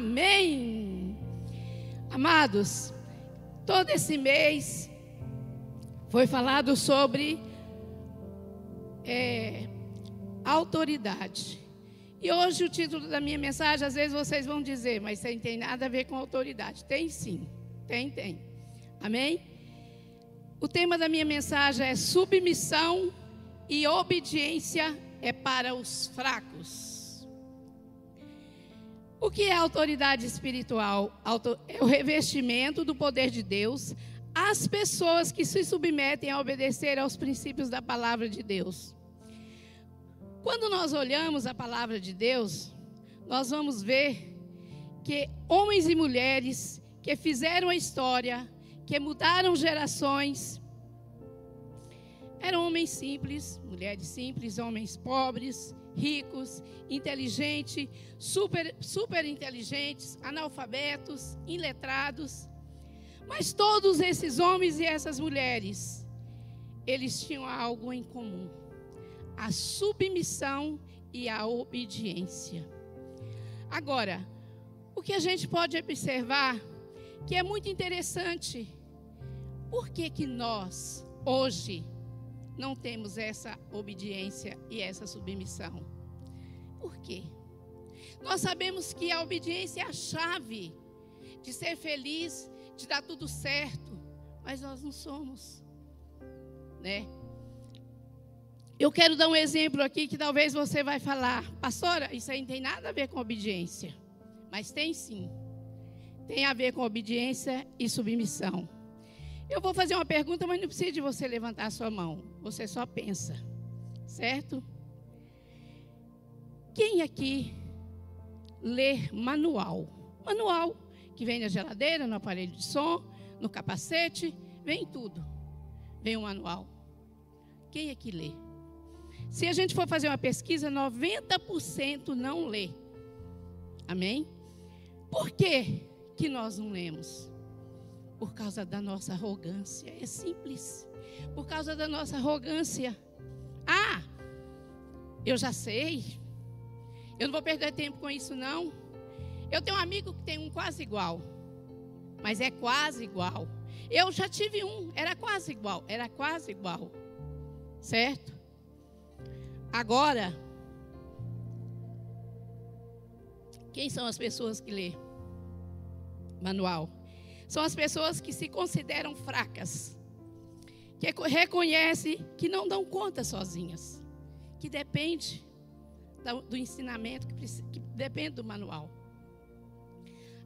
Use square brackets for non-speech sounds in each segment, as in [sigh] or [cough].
Amém. Amados, todo esse mês foi falado sobre é, autoridade. E hoje o título da minha mensagem, às vezes vocês vão dizer, mas isso não tem nada a ver com autoridade. Tem sim, tem, tem. Amém? O tema da minha mensagem é submissão e obediência é para os fracos. O que é autoridade espiritual? É o revestimento do poder de Deus às pessoas que se submetem a obedecer aos princípios da palavra de Deus. Quando nós olhamos a palavra de Deus, nós vamos ver que homens e mulheres que fizeram a história, que mudaram gerações. Eram homens simples, mulheres simples, homens pobres, ricos, inteligentes, super, super inteligentes, analfabetos, iletrados. Mas todos esses homens e essas mulheres, eles tinham algo em comum: a submissão e a obediência. Agora, o que a gente pode observar que é muito interessante por que, que nós, hoje, não temos essa obediência e essa submissão? Por quê? Nós sabemos que a obediência é a chave de ser feliz, de dar tudo certo, mas nós não somos, né? Eu quero dar um exemplo aqui que talvez você vai falar, pastora, isso aí não tem nada a ver com obediência, mas tem sim, tem a ver com obediência e submissão. Eu vou fazer uma pergunta, mas não precisa de você levantar a sua mão. Você só pensa. Certo? Quem aqui lê manual? Manual que vem na geladeira, no aparelho de som, no capacete, vem tudo. Vem o manual. Quem aqui lê? Se a gente for fazer uma pesquisa, 90% não lê. Amém? Por que, que nós não lemos? Por causa da nossa arrogância. É simples. Por causa da nossa arrogância. Ah, eu já sei. Eu não vou perder tempo com isso, não. Eu tenho um amigo que tem um quase igual. Mas é quase igual. Eu já tive um, era quase igual. Era quase igual. Certo? Agora, quem são as pessoas que lê manual? São as pessoas que se consideram fracas, que reconhecem que não dão conta sozinhas, que depende do ensinamento, que depende do manual.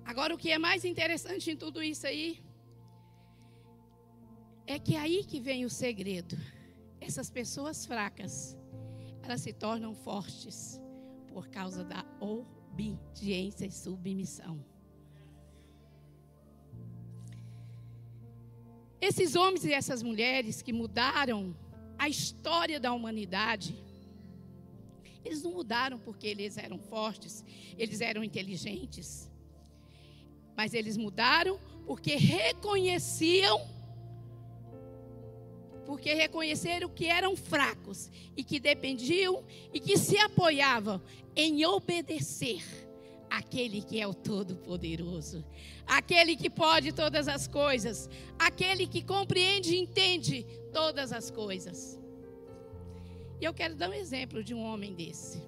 Agora, o que é mais interessante em tudo isso aí é que é aí que vem o segredo. Essas pessoas fracas, elas se tornam fortes por causa da obediência e submissão. Esses homens e essas mulheres que mudaram a história da humanidade, eles não mudaram porque eles eram fortes, eles eram inteligentes, mas eles mudaram porque reconheciam, porque reconheceram que eram fracos e que dependiam e que se apoiavam em obedecer aquele que é o Todo-Poderoso, aquele que pode todas as coisas, aquele que compreende e entende todas as coisas. E eu quero dar um exemplo de um homem desse.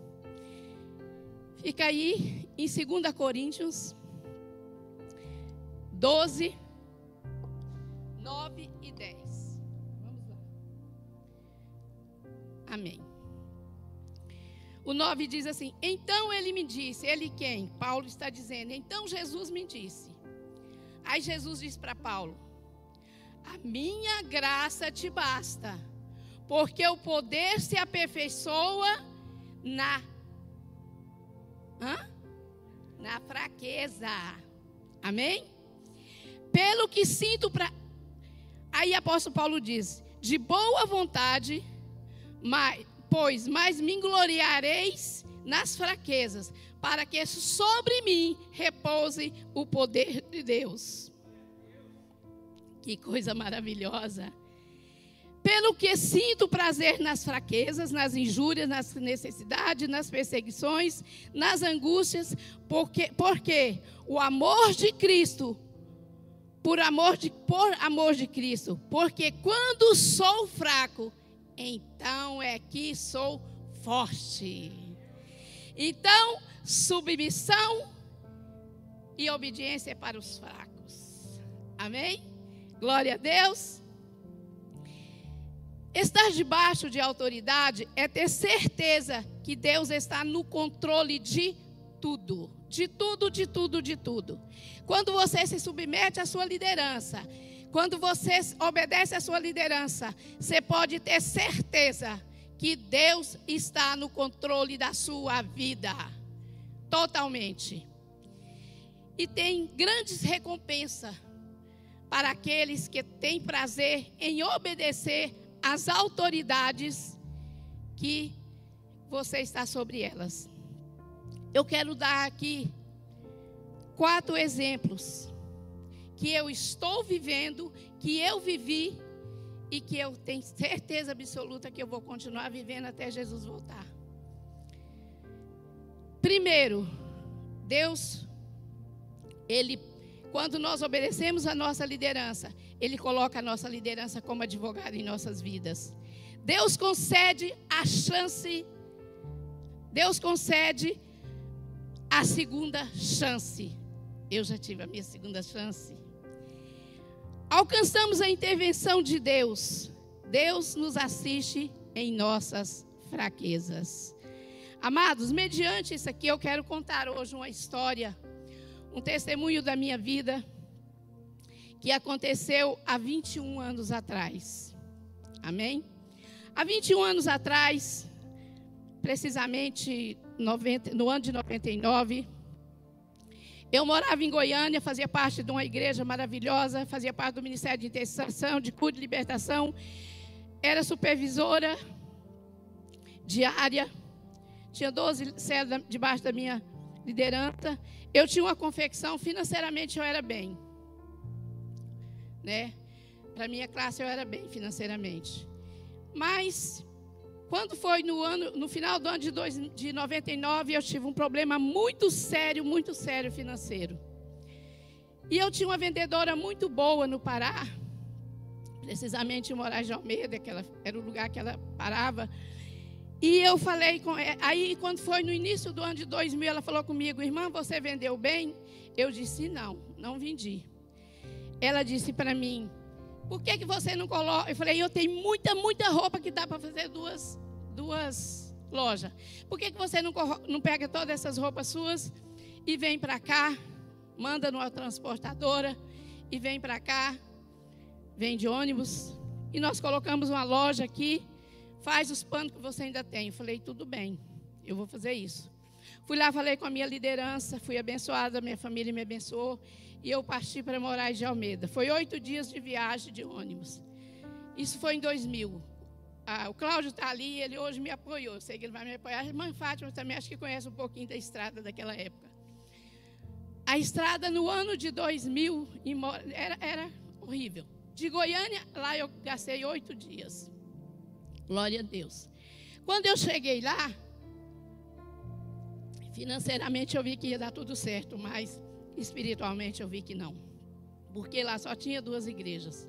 Fica aí em 2 Coríntios 12, 9 e 10. Vamos lá. Amém. O 9 diz assim: Então ele me disse, ele quem? Paulo está dizendo. Então Jesus me disse. Aí Jesus diz para Paulo: A minha graça te basta, porque o poder se aperfeiçoa na hã? na fraqueza. Amém? Pelo que sinto para Aí apóstolo Paulo diz: De boa vontade, mas pois mais me gloriareis nas fraquezas, para que sobre mim repouse o poder de Deus. Que coisa maravilhosa. Pelo que sinto prazer nas fraquezas, nas injúrias, nas necessidades, nas perseguições, nas angústias, porque, porque o amor de Cristo por amor de por amor de Cristo, porque quando sou fraco, então é que sou forte. Então, submissão e obediência é para os fracos. Amém? Glória a Deus. Estar debaixo de autoridade é ter certeza que Deus está no controle de tudo. De tudo, de tudo, de tudo. Quando você se submete à sua liderança, quando você obedece à sua liderança, você pode ter certeza que Deus está no controle da sua vida. Totalmente. E tem grandes recompensas para aqueles que têm prazer em obedecer às autoridades que você está sobre elas. Eu quero dar aqui quatro exemplos que eu estou vivendo, que eu vivi e que eu tenho certeza absoluta que eu vou continuar vivendo até Jesus voltar. Primeiro, Deus, Ele, quando nós obedecemos a nossa liderança, Ele coloca a nossa liderança como advogado em nossas vidas. Deus concede a chance, Deus concede a segunda chance. Eu já tive a minha segunda chance. Alcançamos a intervenção de Deus. Deus nos assiste em nossas fraquezas. Amados, mediante isso aqui, eu quero contar hoje uma história, um testemunho da minha vida, que aconteceu há 21 anos atrás. Amém? Há 21 anos atrás, precisamente 90, no ano de 99, eu morava em Goiânia, fazia parte de uma igreja maravilhosa, fazia parte do Ministério de Intercessão, de Cura de Libertação, era supervisora diária, tinha 12 células debaixo da minha liderança. Eu tinha uma confecção, financeiramente eu era bem. Né? Para minha classe eu era bem financeiramente. Mas quando foi no, ano, no final do ano de, dois, de 99, eu tive um problema muito sério, muito sério financeiro. E eu tinha uma vendedora muito boa no Pará, precisamente em Moraes de Almeida, que ela, era o lugar que ela parava. E eu falei com ela, aí quando foi no início do ano de 2000, ela falou comigo, irmã, você vendeu bem? Eu disse, não, não vendi. Ela disse para mim, por que, que você não coloca? Eu falei, eu tenho muita, muita roupa que dá para fazer duas, duas lojas. Por que, que você não, não pega todas essas roupas suas e vem para cá, manda numa transportadora e vem para cá, vem de ônibus e nós colocamos uma loja aqui, faz os panos que você ainda tem. Eu falei, tudo bem, eu vou fazer isso. Fui lá, falei com a minha liderança, fui abençoada, minha família me abençoou e eu parti para Moraes de Almeida. Foi oito dias de viagem de ônibus. Isso foi em 2000. Ah, o Cláudio está ali, ele hoje me apoiou. Sei que ele vai me apoiar. A irmã Fátima também acho que conhece um pouquinho da estrada daquela época. A estrada no ano de 2000 era, era horrível. De Goiânia, lá eu gastei oito dias. Glória a Deus. Quando eu cheguei lá, financeiramente eu vi que ia dar tudo certo, mas Espiritualmente eu vi que não. Porque lá só tinha duas igrejas.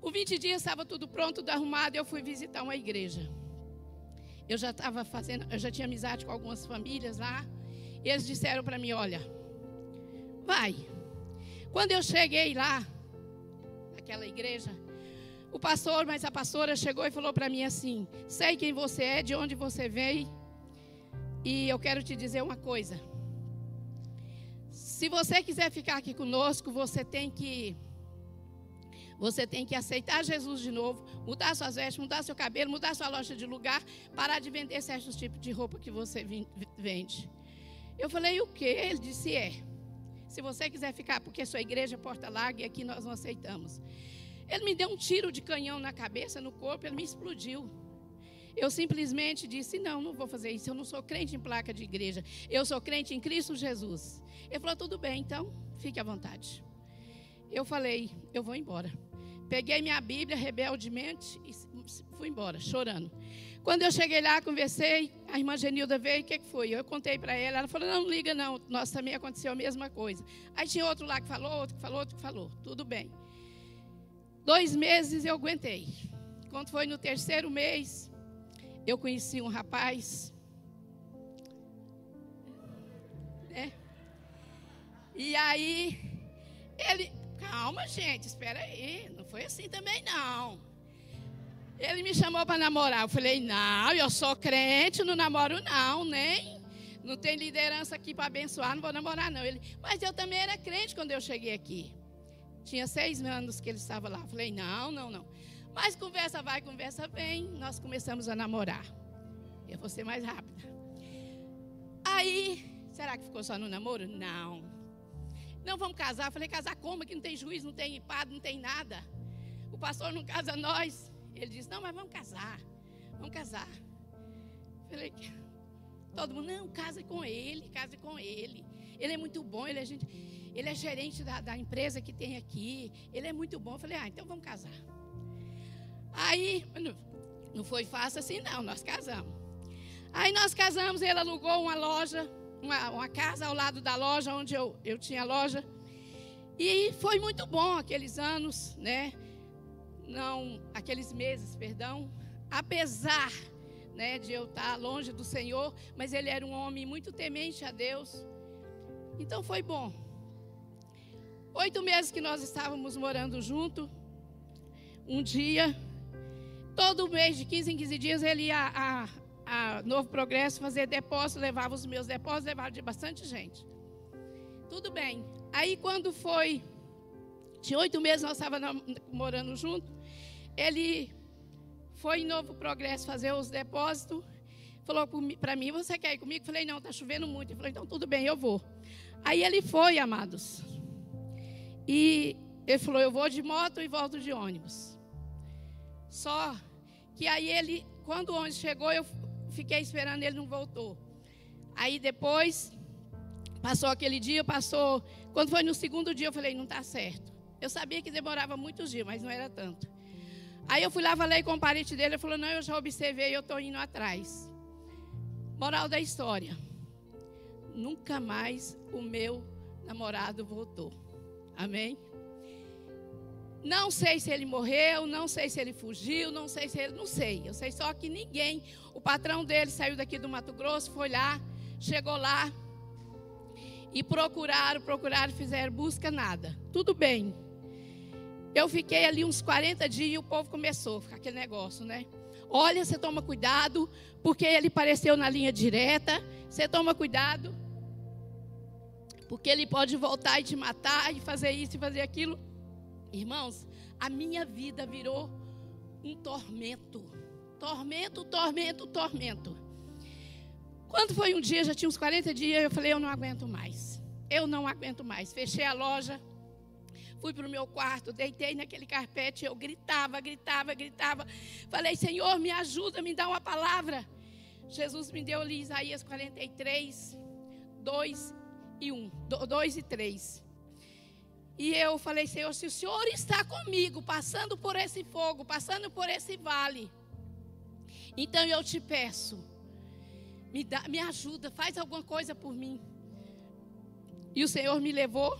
Com 20 dias estava tudo pronto, tudo arrumado, eu fui visitar uma igreja. Eu já estava fazendo, eu já tinha amizade com algumas famílias lá. E eles disseram para mim, olha, vai. Quando eu cheguei lá, naquela igreja, o pastor, mas a pastora chegou e falou para mim assim: sei quem você é, de onde você veio, e eu quero te dizer uma coisa. Se você quiser ficar aqui conosco, você tem que você tem que aceitar Jesus de novo, mudar suas vestes, mudar seu cabelo, mudar sua loja de lugar, parar de vender certos tipos de roupa que você vende. Eu falei, o quê? Ele disse, é. Se você quiser ficar, porque sua igreja é porta larga e aqui nós não aceitamos. Ele me deu um tiro de canhão na cabeça, no corpo, ele me explodiu. Eu simplesmente disse: não, não vou fazer isso. Eu não sou crente em placa de igreja. Eu sou crente em Cristo Jesus. Ele falou: tudo bem, então fique à vontade. Eu falei: eu vou embora. Peguei minha Bíblia rebeldemente e fui embora, chorando. Quando eu cheguei lá, conversei, a irmã Genilda veio, o que, que foi? Eu contei para ela, ela falou, não, não liga não, nossa, também aconteceu a mesma coisa. Aí tinha outro lá que falou, outro que falou, outro que falou, tudo bem. Dois meses eu aguentei. Quando foi no terceiro mês, eu conheci um rapaz. Né? E aí, ele. Calma, gente, espera aí. Não foi assim também, não. Ele me chamou para namorar. Eu falei, não, eu sou crente, não namoro, não, nem. Não tem liderança aqui para abençoar, não vou namorar, não. Ele, mas eu também era crente quando eu cheguei aqui. Tinha seis anos que ele estava lá. Eu falei, não, não, não. Mas conversa vai, conversa vem. Nós começamos a namorar. Eu vou ser mais rápida. Aí, será que ficou só no namoro? Não. Não vamos casar. Eu falei, casar como? Que não tem juiz, não tem padre, não tem nada. O pastor não casa nós. Ele disse, não, mas vamos casar. Vamos casar. Eu falei, todo mundo, não, case com ele, case com ele. Ele é muito bom, ele é, gente, ele é gerente da, da empresa que tem aqui. Ele é muito bom. Eu falei, ah, então vamos casar. Aí, não, foi fácil assim, não, nós casamos. Aí nós casamos, ele alugou uma loja, uma, uma casa ao lado da loja onde eu, eu tinha loja. E foi muito bom aqueles anos, né? Não, aqueles meses, perdão. Apesar né, de eu estar longe do Senhor, mas ele era um homem muito temente a Deus. Então foi bom. Oito meses que nós estávamos morando junto. Um dia, todo mês, de 15 em 15 dias, ele ia a, a Novo Progresso fazer depósito, levava os meus depósitos, levava de bastante gente. Tudo bem. Aí quando foi, tinha oito meses, nós estávamos morando junto, ele foi em Novo Progresso fazer os depósitos, falou para mim, você quer ir comigo? Falei, não, está chovendo muito. Ele falou, então tudo bem, eu vou. Aí ele foi, amados. E ele falou, eu vou de moto e volto de ônibus. Só que aí ele, quando o ônibus chegou, eu fiquei esperando, ele não voltou. Aí depois, passou aquele dia, passou. Quando foi no segundo dia, eu falei, não está certo. Eu sabia que demorava muitos dias, mas não era tanto. Aí eu fui lá, falei com o parente dele, ele falou, não, eu já observei, eu estou indo atrás. Moral da história. Nunca mais o meu namorado voltou. Amém? Não sei se ele morreu, não sei se ele fugiu, não sei se ele. Não sei. Eu sei só que ninguém. O patrão dele saiu daqui do Mato Grosso, foi lá, chegou lá. E procuraram, procuraram, fizeram busca, nada. Tudo bem. Eu fiquei ali uns 40 dias e o povo começou a ficar aquele negócio, né? Olha, você toma cuidado, porque ele apareceu na linha direta. Você toma cuidado, porque ele pode voltar e te matar e fazer isso e fazer aquilo. Irmãos, a minha vida virou um tormento. Tormento, tormento, tormento. Quando foi um dia, já tinha uns 40 dias, eu falei: eu não aguento mais. Eu não aguento mais. Fechei a loja, fui para o meu quarto, deitei naquele carpete, eu gritava, gritava, gritava. Falei: Senhor, me ajuda, me dá uma palavra. Jesus me deu ali Isaías 43, 2 e 1, 2 e 3. E eu falei, Senhor, se o Senhor está comigo, passando por esse fogo, passando por esse vale, então eu te peço, me, dá, me ajuda, faz alguma coisa por mim. E o Senhor me levou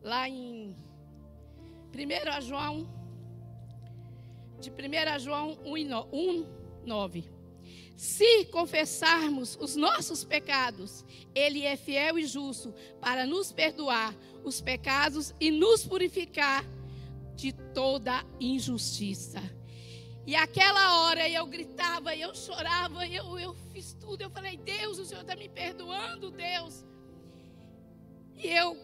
lá em 1 João, de 1 João 1, 9. Se confessarmos os nossos pecados, Ele é fiel e justo para nos perdoar os pecados e nos purificar de toda injustiça. E aquela hora eu gritava, eu chorava, eu, eu fiz tudo. Eu falei, Deus, o Senhor está me perdoando, Deus. E eu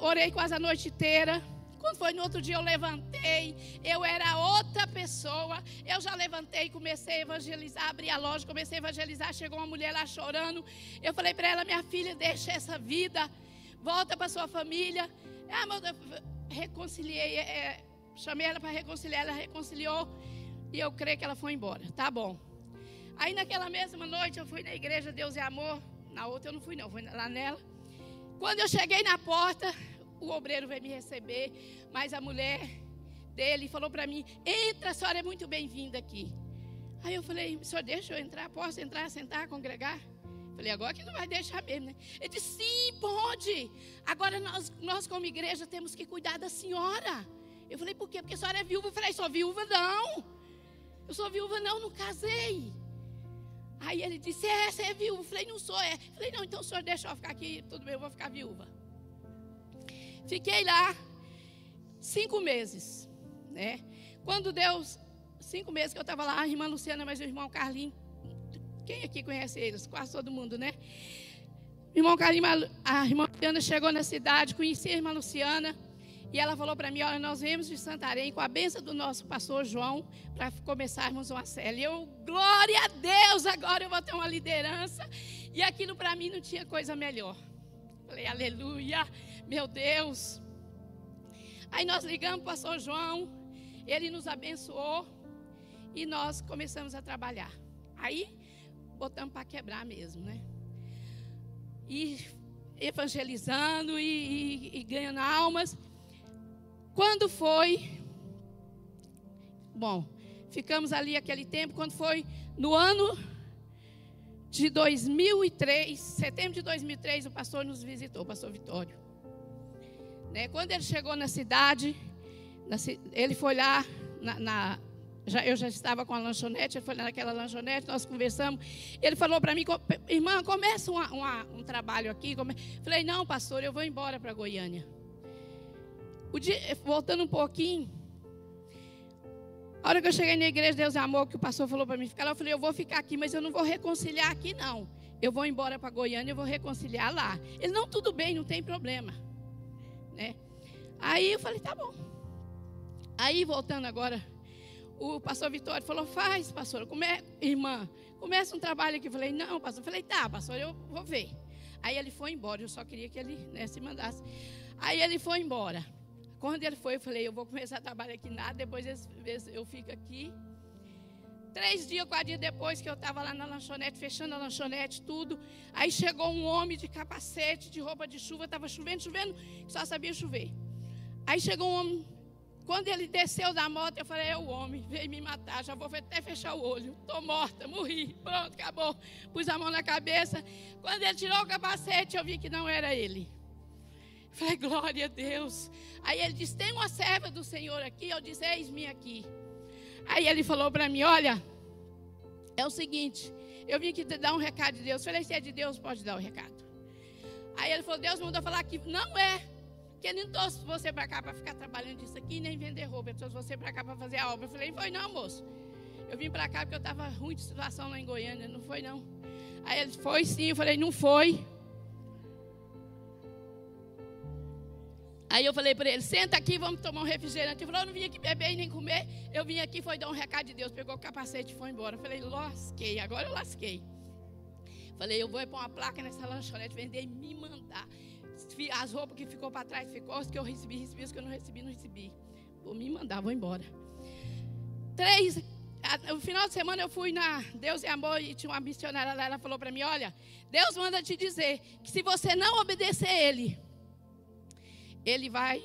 orei quase a noite inteira. Quando foi no outro dia, eu levantei. Eu era outra pessoa. Eu já levantei, comecei a evangelizar, abri a loja, comecei a evangelizar. Chegou uma mulher lá chorando. Eu falei para ela: Minha filha, deixa essa vida. Volta para sua família. Ah, mas eu reconciliei. É, chamei ela para reconciliar. Ela reconciliou. E eu creio que ela foi embora. Tá bom. Aí naquela mesma noite eu fui na igreja Deus é Amor. Na outra eu não fui, não. Fui lá nela. Quando eu cheguei na porta, o obreiro veio me receber, mas a mulher dele falou para mim: entra, a senhora é muito bem-vinda aqui. Aí eu falei: senhor, deixa eu entrar? Posso entrar, sentar, congregar? Falei, agora que não vai deixar mesmo, né? Ele disse, sim, pode. Agora nós, nós como igreja temos que cuidar da senhora. Eu falei, por quê? Porque a senhora é viúva. Eu falei, sou viúva não. Eu sou viúva não, não casei. Aí ele disse, é, você é viúva. Eu falei, não sou, é. Eu falei, não, então o senhor deixa eu ficar aqui, tudo bem, eu vou ficar viúva. Fiquei lá cinco meses, né? Quando Deus, cinco meses que eu estava lá, a irmã Luciana, mas o irmão Carlinhos quem aqui conhece eles? Quase todo mundo, né? Irmão Carim, a irmã Luciana chegou na cidade, conheci a irmã Luciana. E ela falou para mim: Olha, nós viemos de Santarém com a benção do nosso pastor João para começarmos uma célula. E eu, glória a Deus, agora eu vou ter uma liderança. E aquilo para mim não tinha coisa melhor. Falei, aleluia, meu Deus. Aí nós ligamos para o pastor João, ele nos abençoou e nós começamos a trabalhar. Aí botamos para quebrar mesmo, né? E evangelizando e, e, e ganhando almas. Quando foi, bom, ficamos ali aquele tempo, quando foi no ano de 2003, setembro de 2003, o pastor nos visitou, o pastor Vitório. Né? Quando ele chegou na cidade, ele foi lá na, na, já, eu já estava com a lanchonete, ele foi naquela lanchonete, nós conversamos. Ele falou para mim, irmã, começa uma, uma, um trabalho aqui. Come... Falei, não, pastor, eu vou embora para Goiânia. Dia, voltando um pouquinho, a hora que eu cheguei na igreja Deus é Amor, que o pastor falou para mim ficar lá, eu falei, eu vou ficar aqui, mas eu não vou reconciliar aqui, não. Eu vou embora para Goiânia, eu vou reconciliar lá. Ele, não, tudo bem, não tem problema. Né? Aí eu falei, tá bom. Aí, voltando agora o pastor Vitório falou: faz, pastor, come... irmã, começa um trabalho aqui. Eu falei: não, pastor. Eu falei: tá, pastor, eu vou ver. Aí ele foi embora. Eu só queria que ele né, se mandasse. Aí ele foi embora. Quando ele foi, eu falei: eu vou começar a trabalhar aqui nada. Depois eu fico aqui. Três dias, quatro dias depois que eu estava lá na lanchonete, fechando a lanchonete, tudo. Aí chegou um homem de capacete, de roupa de chuva, estava chovendo, chovendo, só sabia chover. Aí chegou um homem quando ele desceu da moto, eu falei: é o homem, veio me matar, já vou até fechar o olho. Estou morta, morri, pronto, acabou. Pus a mão na cabeça. Quando ele tirou o capacete, eu vi que não era ele. Falei, glória a Deus. Aí ele disse: tem uma serva do Senhor aqui. Eu disse: eis-me aqui. Aí ele falou para mim: olha, é o seguinte, eu vim aqui te dar um recado de Deus. Eu falei: se é de Deus, pode dar o recado. Aí ele falou: Deus mandou falar que não é que não trouxe você para cá para ficar trabalhando isso aqui, nem vender roupa. Ele trouxe você para cá para fazer a obra. Eu falei, foi não, moço. Eu vim para cá porque eu estava ruim de situação lá em Goiânia. Não foi não. Aí ele foi sim. Eu falei, não foi. Aí eu falei para ele, senta aqui, vamos tomar um refrigerante. Ele falou, eu não vim aqui beber e nem comer. Eu vim aqui, foi dar um recado de Deus. Pegou o capacete e foi embora. Eu falei, lasquei, agora eu lasquei. Falei, eu vou pôr uma placa nessa lanchonete, vender e me mandar as roupas que ficou para trás ficou, as que eu recebi, recebi, as que eu não recebi, não recebi. Vou me mandar, vou embora. Três, no final de semana eu fui na Deus é Amor e tinha uma missionária lá, ela falou para mim, olha, Deus manda te dizer que se você não obedecer Ele, Ele vai,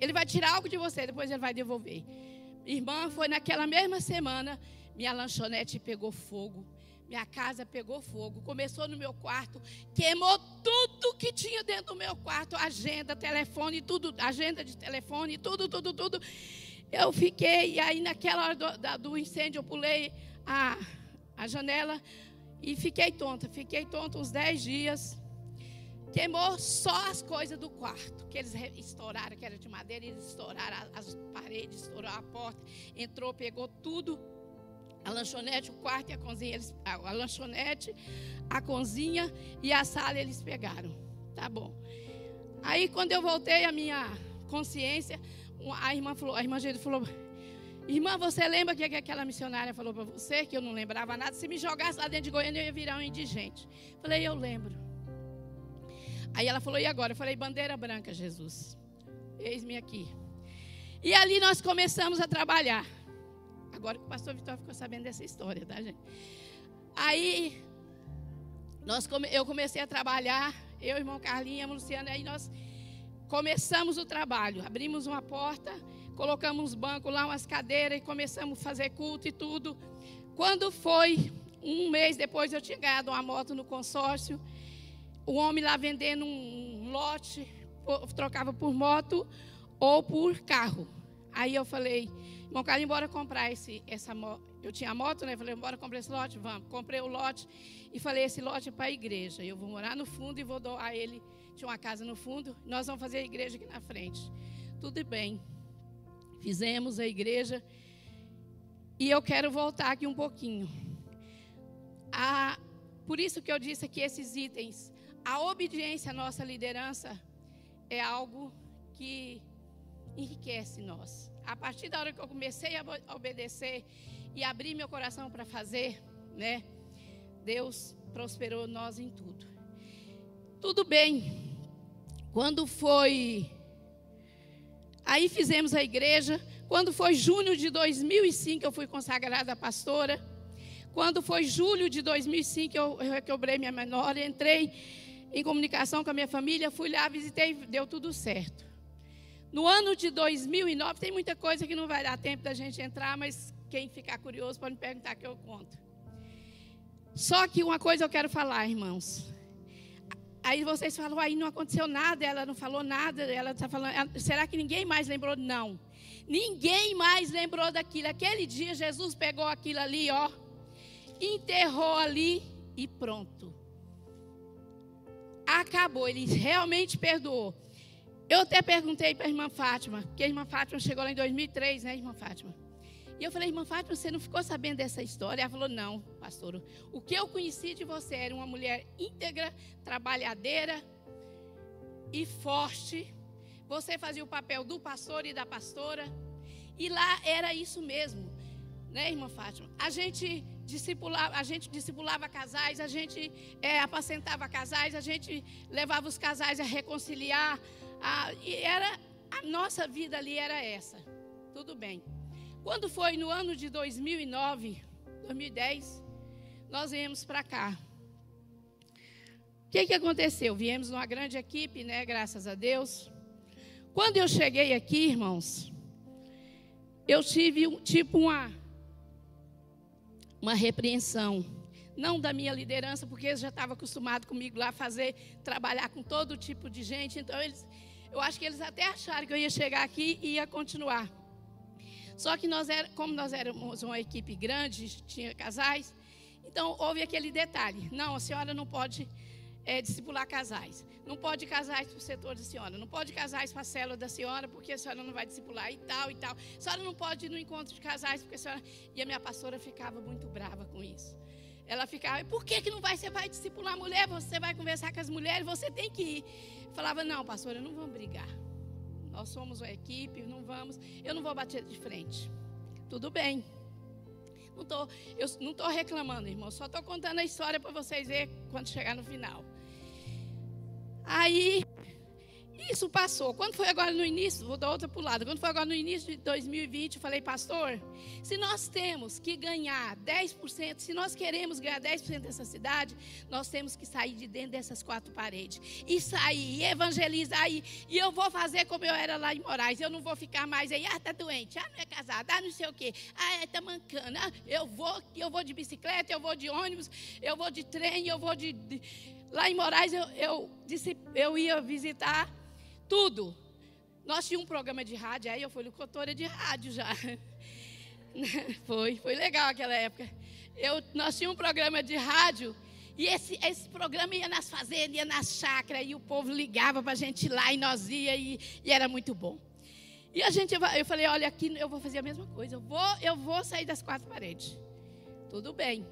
Ele vai tirar algo de você, depois Ele vai devolver. Irmã, foi naquela mesma semana, minha lanchonete pegou fogo. Minha casa pegou fogo. Começou no meu quarto, queimou tudo que tinha dentro do meu quarto: agenda, telefone, tudo, agenda de telefone, tudo, tudo, tudo. Eu fiquei, e aí naquela hora do, da, do incêndio, eu pulei a, a janela e fiquei tonta. Fiquei tonta uns 10 dias. Queimou só as coisas do quarto, que eles estouraram, que era de madeira, eles estouraram as paredes, estouraram a porta, entrou, pegou tudo a lanchonete, o quarto e a cozinha, eles, a, a lanchonete, a cozinha e a sala eles pegaram. Tá bom. Aí quando eu voltei a minha consciência, a irmã falou, a irmã Geide falou: "Irmã, você lembra que aquela missionária falou para você que eu não lembrava nada? Se me jogasse lá dentro de Goiânia eu ia virar um indigente". Falei: "Eu lembro". Aí ela falou: "E agora?" Eu falei: "Bandeira branca, Jesus. Eis-me aqui". E ali nós começamos a trabalhar. Agora que o pastor Vitor ficou sabendo dessa história, tá, gente? Aí, nós, eu comecei a trabalhar, eu, irmão Carlinhos, a Luciana, aí nós começamos o trabalho. Abrimos uma porta, colocamos uns bancos lá, umas cadeiras e começamos a fazer culto e tudo. Quando foi um mês depois, eu tinha ganhado uma moto no consórcio. O homem lá vendendo um lote, trocava por moto ou por carro. Aí eu falei, irmão Carlos, embora comprar esse, essa moto. Eu tinha moto, né? Falei, embora comprar esse lote? Vamos. Comprei o lote e falei, esse lote é para a igreja. Eu vou morar no fundo e vou doar ele. Tinha uma casa no fundo, nós vamos fazer a igreja aqui na frente. Tudo bem. Fizemos a igreja. E eu quero voltar aqui um pouquinho. A, por isso que eu disse aqui esses itens. A obediência à nossa liderança é algo que enriquece nós. A partir da hora que eu comecei a obedecer e abrir meu coração para fazer, né? Deus prosperou nós em tudo. Tudo bem. Quando foi Aí fizemos a igreja. Quando foi junho de 2005, eu fui consagrada pastora. Quando foi julho de 2005, eu recobrei minha menor, entrei em comunicação com a minha família, fui lá, visitei, deu tudo certo. No ano de 2009, tem muita coisa que não vai dar tempo da gente entrar, mas quem ficar curioso pode me perguntar que eu conto. Só que uma coisa eu quero falar, irmãos. Aí vocês falam, aí não aconteceu nada, ela não falou nada, ela está falando, será que ninguém mais lembrou? Não. Ninguém mais lembrou daquilo. Aquele dia Jesus pegou aquilo ali, ó, enterrou ali e pronto. Acabou, ele realmente perdoou. Eu até perguntei para a irmã Fátima, porque a irmã Fátima chegou lá em 2003, né, irmã Fátima? E eu falei, irmã Fátima, você não ficou sabendo dessa história? Ela falou, não, pastor. O que eu conheci de você era uma mulher íntegra, trabalhadeira e forte. Você fazia o papel do pastor e da pastora. E lá era isso mesmo, né, irmã Fátima? A gente discipulava, a gente discipulava casais, a gente é, apacentava casais, a gente levava os casais a reconciliar, ah, e era a nossa vida ali era essa. Tudo bem. Quando foi no ano de 2009, 2010, nós viemos para cá. O que, que aconteceu? Viemos numa grande equipe, né? Graças a Deus. Quando eu cheguei aqui, irmãos, eu tive um, tipo uma uma repreensão, não da minha liderança, porque eles já estavam acostumados comigo lá fazer trabalhar com todo tipo de gente, então eles eu acho que eles até acharam que eu ia chegar aqui e ia continuar. Só que nós era, como nós éramos uma equipe grande, tinha casais, então houve aquele detalhe. Não, a senhora não pode é, discipular casais. Não pode casais para o setor da senhora. Não pode casais para a célula da senhora, porque a senhora não vai discipular e tal e tal. A senhora não pode ir no encontro de casais, porque a senhora. E a minha pastora ficava muito brava com isso. Ela ficava, por que, que não vai? Você vai discipular a mulher, você vai conversar com as mulheres, você tem que ir. Falava, não, pastora, não vamos brigar. Nós somos uma equipe, não vamos. Eu não vou bater de frente. Tudo bem. Não tô, eu não estou reclamando, irmão. Só estou contando a história para vocês verem quando chegar no final. Aí isso passou. Quando foi agora no início, vou dar outra lado. Quando foi agora no início de 2020, eu falei, pastor, se nós temos que ganhar 10%, se nós queremos ganhar 10% dessa cidade, nós temos que sair de dentro dessas quatro paredes. E sair, e evangelizar. E, e eu vou fazer como eu era lá em Moraes. Eu não vou ficar mais aí, ah, tá doente, ah, não é casada, ah, não sei o quê. Ah, é, tá mancando. Ah, eu vou, eu vou de bicicleta, eu vou de ônibus, eu vou de trem, eu vou de. de... Lá em Moraes eu, eu, disse, eu ia visitar tudo. Nós tínhamos um programa de rádio, aí eu fui locutora de rádio já. [laughs] foi, foi legal aquela época. Eu, nós tínhamos um programa de rádio e esse, esse programa ia nas fazendas, ia nas chácaras, e o povo ligava para a gente ir lá e nós ia e, e, era muito bom. E a gente, eu falei, olha, aqui eu vou fazer a mesma coisa, eu vou, eu vou sair das quatro paredes. Tudo bem.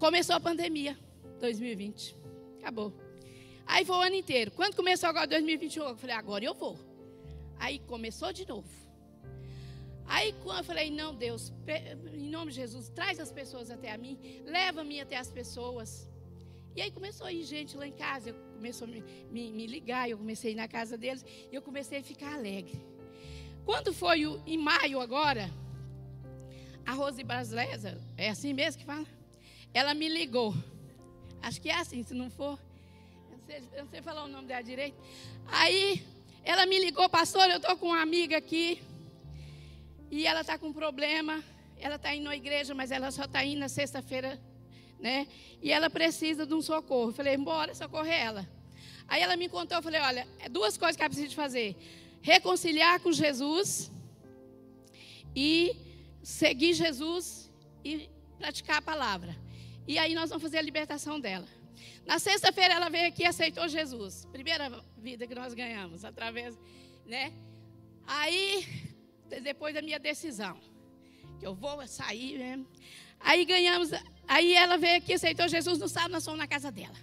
Começou a pandemia, 2020. Acabou. Aí foi o ano inteiro. Quando começou agora 2021, eu falei, agora eu vou. Aí começou de novo. Aí quando eu falei, não, Deus, em nome de Jesus, traz as pessoas até a mim, leva-me até as pessoas. E aí começou a ir gente lá em casa, eu começou a me, me, me ligar, eu comecei a ir na casa deles, e eu comecei a ficar alegre. Quando foi o, em maio agora, a Rose Brasleza, é assim mesmo que fala? Ela me ligou. Acho que é assim, se não for eu não sei falar o nome dela direito. Aí ela me ligou, pastor, eu estou com uma amiga aqui e ela está com um problema. Ela está indo à igreja, mas ela só está indo na sexta-feira, né? E ela precisa de um socorro. Eu falei, bora socorrer ela. Aí ela me contou, eu falei, olha, é duas coisas que ela precisa fazer: reconciliar com Jesus e seguir Jesus e praticar a palavra. E aí nós vamos fazer a libertação dela. Na sexta-feira ela veio aqui e aceitou Jesus. Primeira vida que nós ganhamos através, né? Aí depois da minha decisão, que eu vou sair, né? Aí ganhamos, aí ela veio aqui, aceitou Jesus no sábado, nós fomos na casa dela.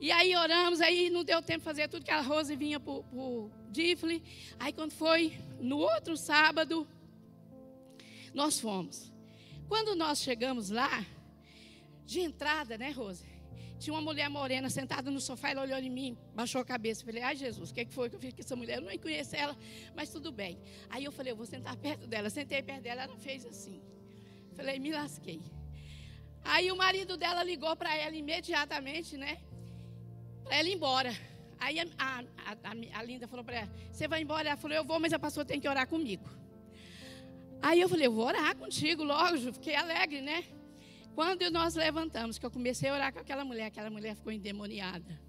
E aí oramos, aí não deu tempo de fazer tudo que a Rose vinha para o Difle. Aí quando foi no outro sábado, nós fomos. Quando nós chegamos lá, de entrada, né, Rose? Tinha uma mulher morena sentada no sofá, ela olhou em mim, baixou a cabeça. Falei, ai Jesus, o que, foi que eu fiz com essa mulher? Eu não conheço ela, mas tudo bem. Aí eu falei, eu vou sentar perto dela. Sentei perto dela, ela fez assim. Falei, me lasquei. Aí o marido dela ligou para ela imediatamente, né? Para ela ir embora. Aí a, a, a, a Linda falou para ela: Você vai embora? Ela falou: Eu vou, mas a pastora tem que orar comigo. Aí eu falei: Eu vou orar contigo, logo. Fiquei alegre, né? Quando nós levantamos, que eu comecei a orar com aquela mulher, aquela mulher ficou endemoniada.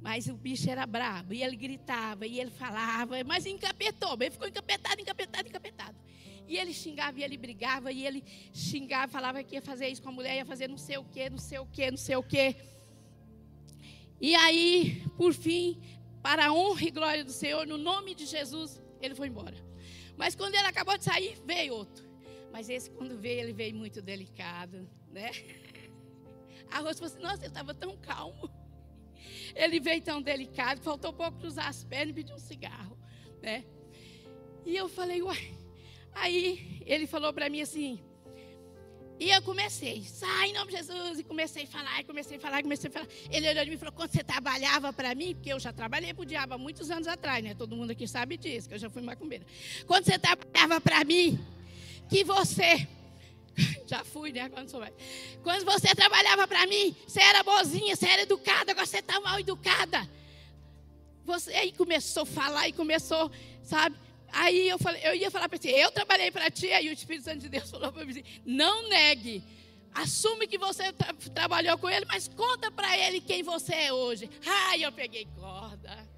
Mas o bicho era brabo, e ele gritava, e ele falava, mas encapetou, ele ficou encapetado, encapetado, encapetado. E ele xingava, e ele brigava, e ele xingava, falava que ia fazer isso com a mulher, ia fazer não sei o quê, não sei o quê, não sei o quê. E aí, por fim, para a honra e glória do Senhor, no nome de Jesus, ele foi embora. Mas quando ele acabou de sair, veio outro. Mas esse, quando veio, ele veio muito delicado, né? [laughs] A Rosa falou assim: Nossa, ele estava tão calmo. Ele veio tão delicado, faltou pouco cruzar as pernas e pedir um cigarro, né? E eu falei: Uai. Aí ele falou para mim assim: e eu comecei, sai em nome de Jesus, e comecei a falar, e comecei a falar, e comecei a falar. Ele olhou de mim e falou: quando você trabalhava para mim, porque eu já trabalhei para o diabo há muitos anos atrás, né? Todo mundo aqui sabe disso, que eu já fui macumbeira. Quando você trabalhava para mim, que você. [laughs] Já fui, né? Quando, sou mais. Quando você trabalhava para mim, você era boazinha, você era educada, agora você está mal educada. Você aí começou a falar e começou, sabe? Aí eu, falei, eu ia falar para você, eu trabalhei para ti, aí o Espírito Santo de Deus falou para mim assim, não negue. Assume que você tra trabalhou com ele, mas conta para ele quem você é hoje. Aí eu peguei corda.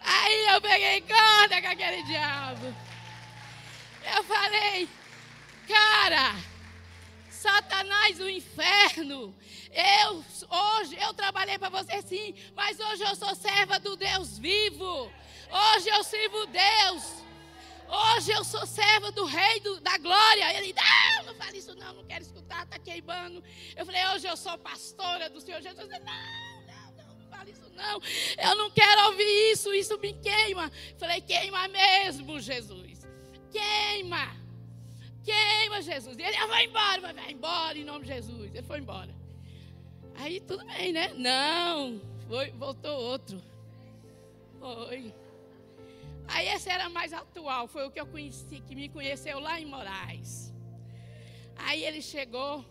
Aí eu peguei corda com aquele diabo. Eu falei, cara, Satanás do inferno. Eu hoje eu trabalhei para você sim, mas hoje eu sou serva do Deus vivo. Hoje eu sirvo Deus. Hoje eu sou serva do Rei do, da Glória. Ele, não, não fale isso não, não quero escutar, está queimando. Eu falei, hoje eu sou pastora do Senhor Jesus. Ele, não, não, não, não fale isso não. Eu não quero ouvir isso, isso me queima. Eu falei, queima mesmo, Jesus. Queima. Queima, Jesus. E ele, ah, vai embora, vai embora em nome de Jesus. Ele foi embora. Aí tudo bem, né? Não, foi, voltou outro. Foi. Aí esse era mais atual, foi o que eu conheci, que me conheceu lá em Moraes. Aí ele chegou,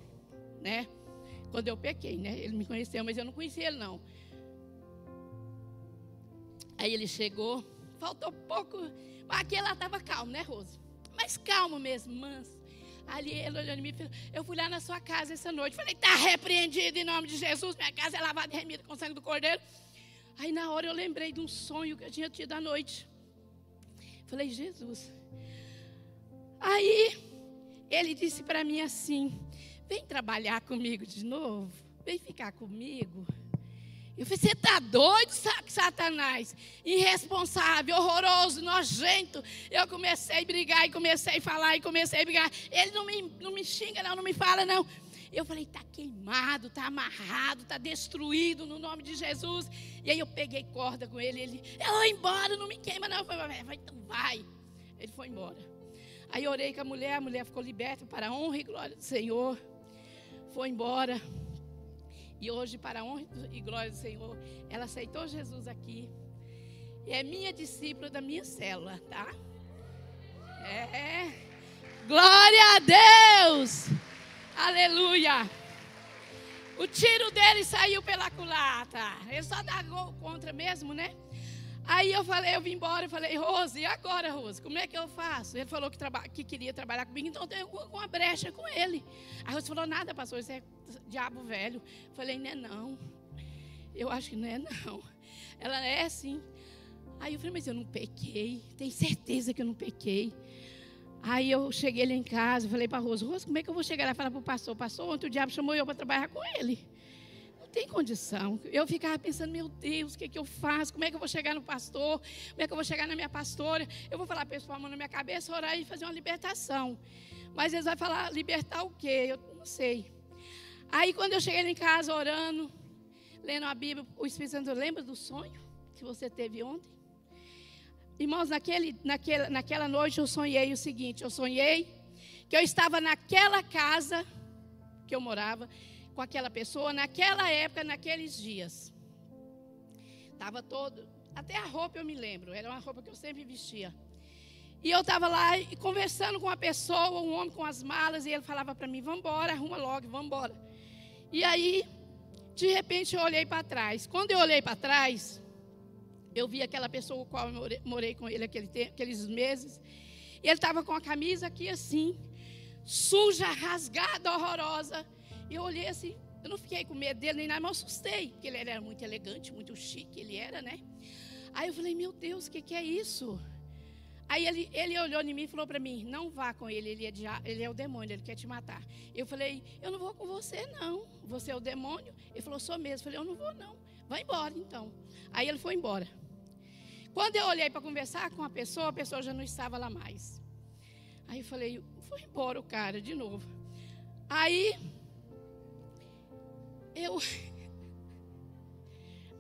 né? Quando eu pequei, né? Ele me conheceu, mas eu não conhecia ele não. Aí ele chegou, faltou pouco. Aqui lá estava calmo, né, Rosa? Mas calmo mesmo, manso. Ali ele olhou em mim falou: Eu fui lá na sua casa essa noite. Falei: Está repreendido em nome de Jesus. Minha casa é lavada e remida com o sangue do cordeiro. Aí na hora eu lembrei de um sonho que eu tinha tido à noite. Falei, Jesus. Aí ele disse para mim assim: Vem trabalhar comigo de novo, vem ficar comigo. Eu falei, você está doido, Satanás? Irresponsável, horroroso, nojento. Eu comecei a brigar e comecei a falar e comecei a brigar. Ele não me, não me xinga, não, não me fala, não. Eu falei, está queimado, está amarrado, está destruído no nome de Jesus. E aí eu peguei corda com ele. Ele, eu vou embora, não me queima, não. Eu falei, então vai. Ele foi embora. Aí orei com a mulher, a mulher ficou liberta para a honra e glória do Senhor. Foi embora. E hoje, para a honra e glória do Senhor, ela aceitou Jesus aqui. E é minha discípula da minha célula, tá? É. Glória a Deus! Aleluia! O tiro dele saiu pela culata. Ele só dá gol contra mesmo, né? Aí eu falei, eu vim embora, eu falei, Rose, e agora, Rose? Como é que eu faço? Ele falou que, que queria trabalhar comigo, então eu uma brecha com ele. A Rose falou, nada, pastor, isso é diabo velho. Eu falei, não é não. Eu acho que não é não. Ela é assim. Aí eu falei, mas eu não pequei, tenho certeza que eu não pequei. Aí eu cheguei lá em casa, falei para Rose, Rose, como é que eu vou chegar lá e falar para o pastor? Pastor, ontem o diabo chamou eu para trabalhar com ele tem condição. Eu ficava pensando, meu Deus, o que, é que eu faço? Como é que eu vou chegar no pastor? Como é que eu vou chegar na minha pastora? Eu vou falar, pessoal, a mão na minha cabeça, orar e fazer uma libertação. Mas eles vão falar, libertar o quê? Eu não sei. Aí quando eu cheguei em casa orando, lendo a Bíblia, o Espírito Santo lembra do sonho que você teve ontem? Irmãos, naquele, naquela, naquela noite eu sonhei o seguinte: eu sonhei que eu estava naquela casa que eu morava, com aquela pessoa naquela época, naqueles dias. Estava todo, até a roupa eu me lembro, era uma roupa que eu sempre vestia. E eu estava lá conversando com uma pessoa, um homem com as malas, e ele falava para mim: vamos embora, arruma logo, vamos embora. E aí, de repente, eu olhei para trás. Quando eu olhei para trás, eu vi aquela pessoa com a qual eu morei com ele aquele tempo, aqueles meses. E ele estava com a camisa aqui assim, suja, rasgada, horrorosa. E eu olhei assim, eu não fiquei com medo dele nem nada, mas eu assustei, porque ele era muito elegante, muito chique, ele era, né? Aí eu falei, meu Deus, o que, que é isso? Aí ele, ele olhou em mim e falou para mim: Não vá com ele, ele é, ele é o demônio, ele quer te matar. Eu falei: Eu não vou com você, não. Você é o demônio? Ele falou: Sou mesmo. Eu falei: Eu não vou, não. Vai embora, então. Aí ele foi embora. Quando eu olhei para conversar com a pessoa, a pessoa já não estava lá mais. Aí eu falei: Foi embora o cara de novo. Aí eu.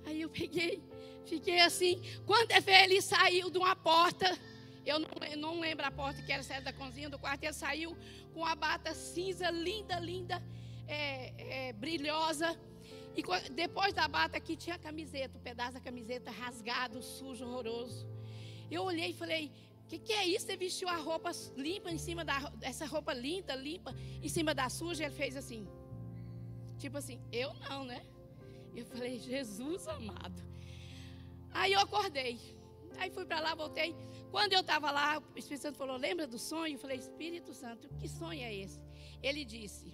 Aí eu peguei, fiquei assim. Quando é ele saiu de uma porta, eu não, eu não lembro a porta que era saída da cozinha do quarto, ele saiu com a bata cinza, linda, linda, é, é, brilhosa. E depois da bata aqui tinha a camiseta, o um pedaço da camiseta rasgado, sujo, horroroso. Eu olhei e falei, o que, que, é isso? Você vestiu a roupa limpa em cima da essa roupa linda, limpa, em cima da suja. Ele fez assim. Tipo assim, eu não, né? Eu falei, Jesus amado. Aí eu acordei. Aí fui para lá, voltei. Quando eu estava lá, o Espírito Santo falou: Lembra do sonho? Eu falei: Espírito Santo, que sonho é esse? Ele disse: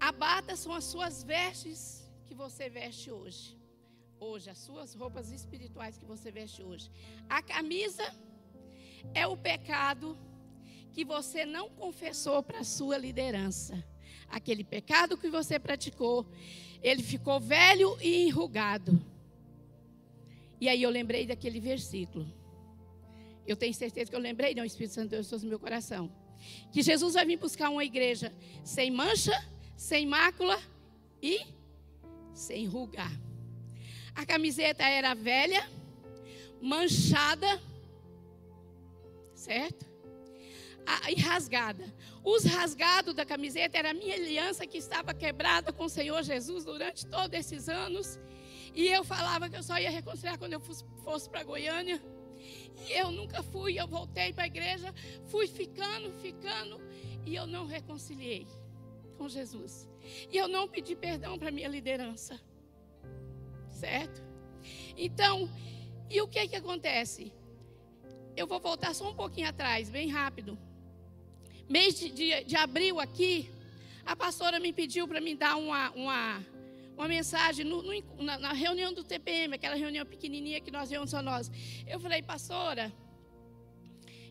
Abata são as suas vestes que você veste hoje. Hoje, as suas roupas espirituais que você veste hoje. A camisa é o pecado que você não confessou para a sua liderança aquele pecado que você praticou, ele ficou velho e enrugado. E aí eu lembrei daquele versículo. Eu tenho certeza que eu lembrei, não, o Espírito Santo Deus no meu coração. Que Jesus vai vir buscar uma igreja sem mancha, sem mácula e sem rugar. A camiseta era velha, manchada, certo? e rasgada. Os rasgados da camiseta era a minha aliança que estava quebrada com o Senhor Jesus durante todos esses anos. E eu falava que eu só ia reconciliar quando eu fosse para Goiânia. E eu nunca fui, eu voltei para a igreja, fui ficando, ficando, e eu não reconciliei com Jesus. E eu não pedi perdão para minha liderança. Certo? Então, e o que que acontece? Eu vou voltar só um pouquinho atrás, bem rápido mês de, de, de abril aqui, a pastora me pediu para me dar uma, uma, uma mensagem no, no, na, na, reunião do TPM, aquela reunião pequenininha que nós vemos só nós. Eu falei, pastora,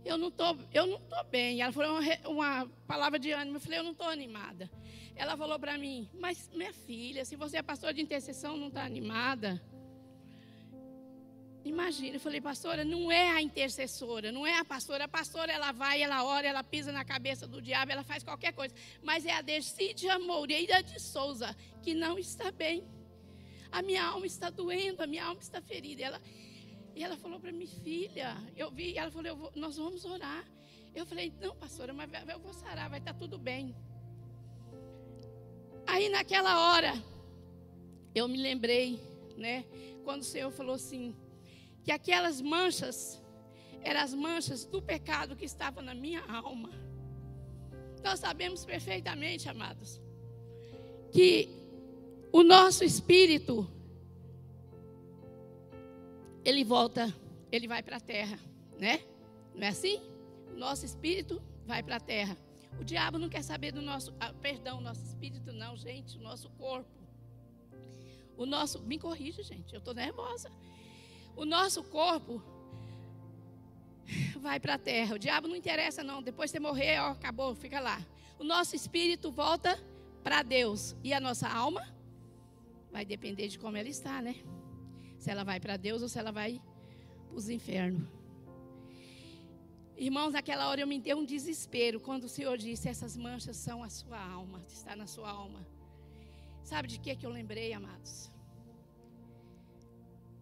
eu não tô, eu não tô bem. Ela falou uma, uma palavra de ânimo. Eu falei, eu não estou animada. Ela falou para mim, mas minha filha, se você é pastora de intercessão, não está animada? Imagina, eu falei, pastora, não é a intercessora, não é a pastora. A pastora, ela vai, ela ora, ela pisa na cabeça do diabo, ela faz qualquer coisa. Mas é a Dercídia Moreira de Souza que não está bem. A minha alma está doendo, a minha alma está ferida. Ela, e ela falou para mim, filha, eu vi, ela falou, vou, nós vamos orar. Eu falei, não, pastora, mas eu vou sarar, vai estar tudo bem. Aí naquela hora, eu me lembrei, né, quando o Senhor falou assim, que aquelas manchas eram as manchas do pecado que estava na minha alma. Nós sabemos perfeitamente, amados, que o nosso espírito ele volta, ele vai para a terra, né? Não é assim? O nosso espírito vai para a terra. O diabo não quer saber do nosso, ah, perdão, nosso espírito não, gente, o nosso corpo. O nosso, me corrija, gente, eu estou nervosa. O nosso corpo vai para a terra. O diabo não interessa não, depois de morrer, ó, acabou, fica lá. O nosso espírito volta para Deus e a nossa alma vai depender de como ela está, né? Se ela vai para Deus ou se ela vai para os infernos. Irmãos, naquela hora eu me dei um desespero quando o Senhor disse: essas manchas são a sua alma, está na sua alma. Sabe de que que eu lembrei, amados?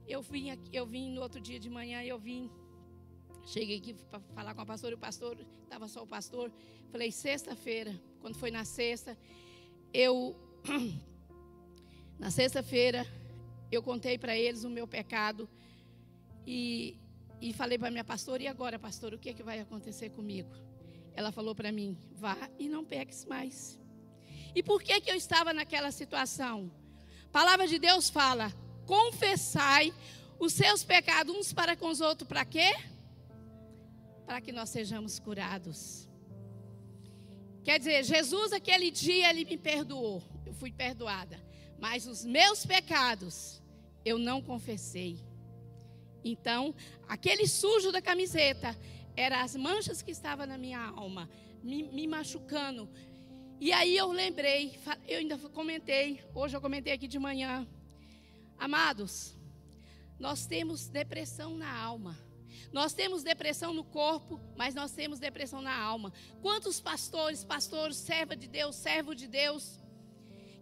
Eu vim aqui, eu vim no outro dia de manhã, eu vim cheguei aqui para falar com a pastora, o pastor estava só o pastor. Falei sexta-feira, quando foi na sexta, eu [clears throat] na sexta-feira eu contei para eles o meu pecado e, e falei para minha pastora, e agora, pastor, o que, é que vai acontecer comigo? Ela falou para mim, vá e não peques mais. E por que, que eu estava naquela situação? A palavra de Deus fala, confessai os seus pecados uns para com os outros, para quê? Para que nós sejamos curados. Quer dizer, Jesus aquele dia ele me perdoou, eu fui perdoada, mas os meus pecados eu não confessei. Então, aquele sujo da camiseta eram as manchas que estavam na minha alma, me, me machucando. E aí eu lembrei, eu ainda comentei, hoje eu comentei aqui de manhã. Amados, nós temos depressão na alma. Nós temos depressão no corpo, mas nós temos depressão na alma. Quantos pastores, pastores, serva de Deus, servo de Deus,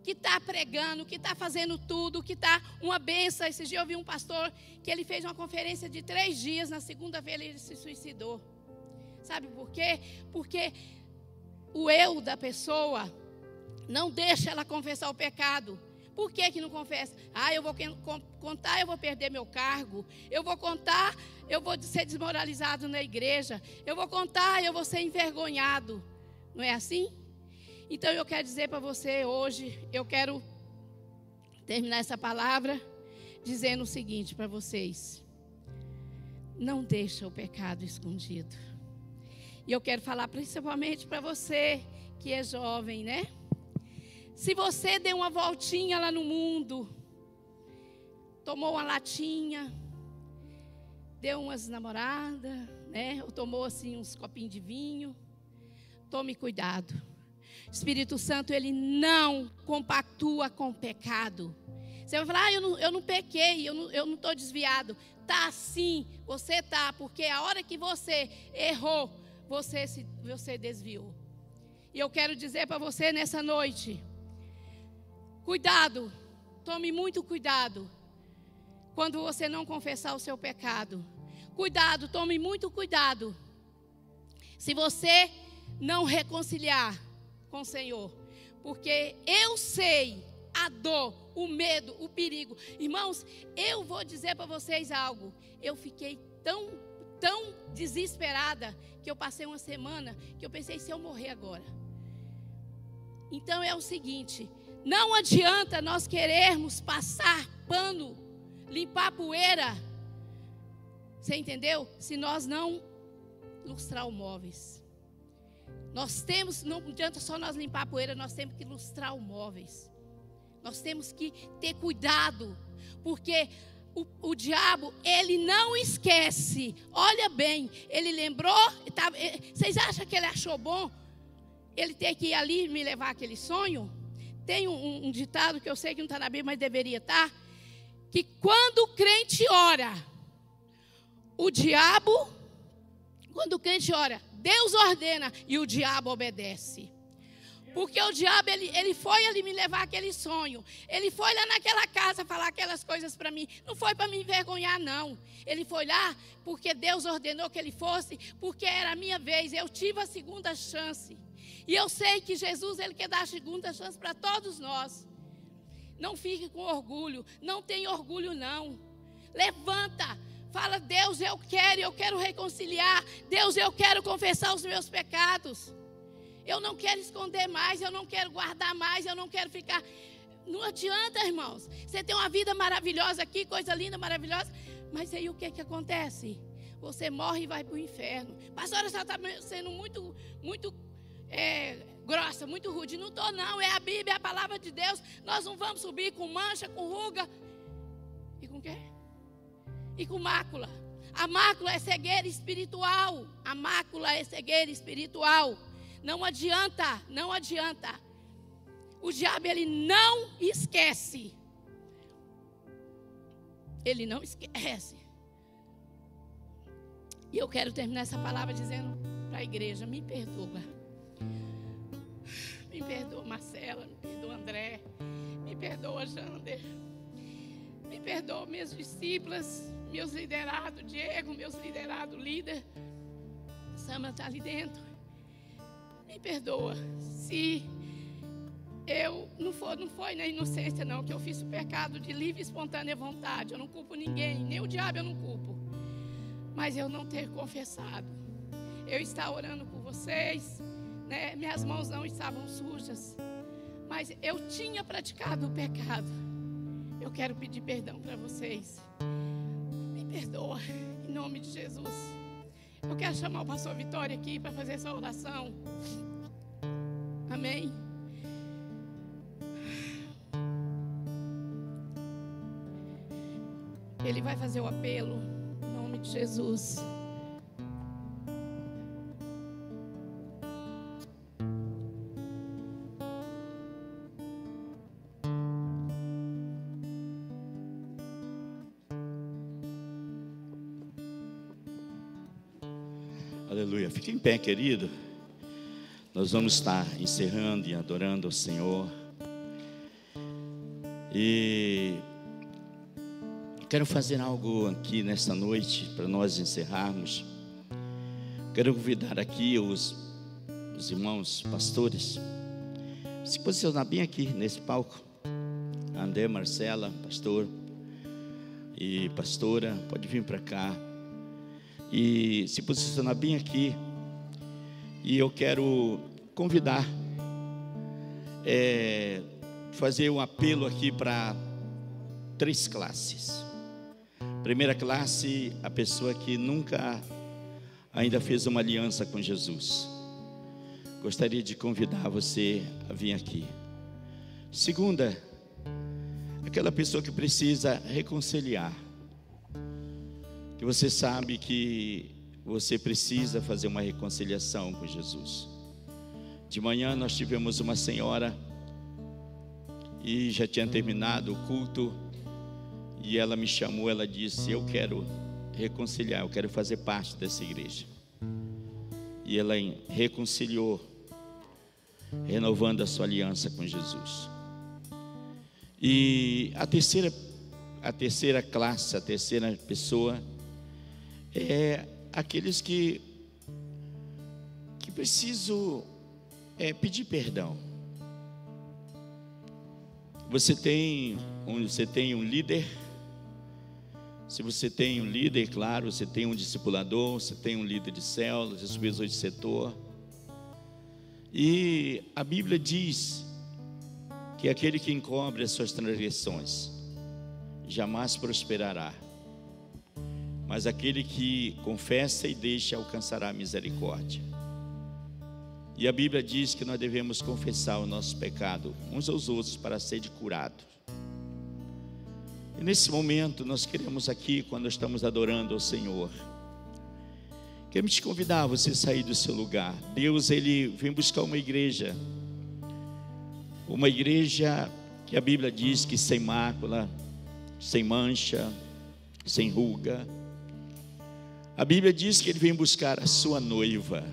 que está pregando, que está fazendo tudo, que está uma benção. Esse dia eu vi um pastor que ele fez uma conferência de três dias, na segunda-feira ele se suicidou. Sabe por quê? Porque o eu da pessoa não deixa ela confessar o pecado. Por que, que não confessa? Ah, eu vou contar, eu vou perder meu cargo. Eu vou contar, eu vou ser desmoralizado na igreja. Eu vou contar, eu vou ser envergonhado. Não é assim? Então eu quero dizer para você hoje, eu quero terminar essa palavra dizendo o seguinte para vocês: não deixa o pecado escondido. E eu quero falar principalmente para você que é jovem, né? Se você deu uma voltinha lá no mundo, tomou uma latinha, deu umas namoradas, né? Ou tomou assim uns copinhos de vinho, tome cuidado Espírito Santo, ele não compactua com pecado. Você vai falar, ah, eu não, eu não pequei, eu não estou desviado. Tá sim, você tá, porque a hora que você errou, você, se, você desviou. E eu quero dizer para você nessa noite: cuidado, tome muito cuidado quando você não confessar o seu pecado. Cuidado, tome muito cuidado. Se você não reconciliar com o Senhor. Porque eu sei a dor, o medo, o perigo. Irmãos, eu vou dizer para vocês algo. Eu fiquei tão, tão desesperada que eu passei uma semana que eu pensei se eu morrer agora. Então é o seguinte: não adianta nós querermos passar pano, limpar poeira. Você entendeu? Se nós não lustrar os móveis. Nós temos, não adianta só nós limpar a poeira, nós temos que ilustrar os móveis. Nós temos que ter cuidado, porque o, o, diabo, ele não esquece. Olha bem, ele lembrou. Tá, vocês acham que ele achou bom ele ter que ir ali me levar aquele sonho? Tem um, um ditado que eu sei que não está na Bíblia, mas deveria estar. Tá, que quando o crente ora, o diabo, quando o crente ora, Deus ordena e o diabo obedece. Porque o diabo, ele, ele foi ali me levar aquele sonho. Ele foi lá naquela casa falar aquelas coisas para mim. Não foi para me envergonhar, não. Ele foi lá porque Deus ordenou que ele fosse, porque era a minha vez. Eu tive a segunda chance. E eu sei que Jesus, ele quer dar a segunda chance para todos nós. Não fique com orgulho. Não tenha orgulho, não. Levanta. Fala, Deus, eu quero, eu quero reconciliar. Deus, eu quero confessar os meus pecados. Eu não quero esconder mais, eu não quero guardar mais, eu não quero ficar. Não adianta, irmãos. Você tem uma vida maravilhosa aqui, coisa linda, maravilhosa. Mas aí o que, que acontece? Você morre e vai para o inferno. Pastora, você está sendo muito, muito é, grossa, muito rude. Não estou, não. É a Bíblia, é a palavra de Deus. Nós não vamos subir com mancha, com ruga. E com quê? E com mácula. A mácula é cegueira espiritual. A mácula é cegueira espiritual. Não adianta, não adianta. O diabo ele não esquece. Ele não esquece. E eu quero terminar essa palavra dizendo para a igreja: me perdoa. Me perdoa, Marcela. Me perdoa, André. Me perdoa, Jander. Me perdoa, minhas discípulas, meus liderados, Diego, meus liderados, líder. Sama está ali dentro. Me perdoa. Se eu não foi, não foi na inocência, não, que eu fiz o pecado de livre e espontânea vontade. Eu não culpo ninguém, nem o diabo eu não culpo. Mas eu não ter confessado. Eu estava orando por vocês, né? minhas mãos não estavam sujas. Mas eu tinha praticado o pecado. Eu quero pedir perdão para vocês. Me perdoa, em nome de Jesus. Eu quero chamar o pastor Vitória aqui para fazer essa oração. Amém. Ele vai fazer o apelo em nome de Jesus. Em pé, querido. Nós vamos estar encerrando e adorando ao Senhor. E Quero fazer algo aqui nesta noite para nós encerrarmos. Quero convidar aqui os, os irmãos pastores. Se posicionar bem aqui nesse palco. André, Marcela, pastor e pastora, pode vir para cá. E se posicionar bem aqui. E eu quero convidar, é, fazer um apelo aqui para três classes. Primeira classe, a pessoa que nunca ainda fez uma aliança com Jesus. Gostaria de convidar você a vir aqui. Segunda, aquela pessoa que precisa reconciliar. Que você sabe que você precisa fazer uma reconciliação com Jesus. De manhã nós tivemos uma senhora e já tinha terminado o culto e ela me chamou, ela disse: Eu quero reconciliar, eu quero fazer parte dessa igreja. E ela reconciliou, renovando a sua aliança com Jesus. E a terceira, a terceira classe, a terceira pessoa é aqueles que que preciso é, pedir perdão. Você tem um, você tem um líder se você tem um líder, claro, você tem um discipulador, você tem um líder de células, supervisor de setor. E a Bíblia diz que aquele que encobre as suas transgressões jamais prosperará. Mas aquele que confessa e deixa alcançará a misericórdia. E a Bíblia diz que nós devemos confessar o nosso pecado uns aos outros para ser curados. E nesse momento nós queremos aqui, quando estamos adorando ao Senhor, queremos te convidar a você sair do seu lugar. Deus, Ele vem buscar uma igreja, uma igreja que a Bíblia diz que sem mácula, sem mancha, sem ruga. A Bíblia diz que Ele vem buscar a sua noiva.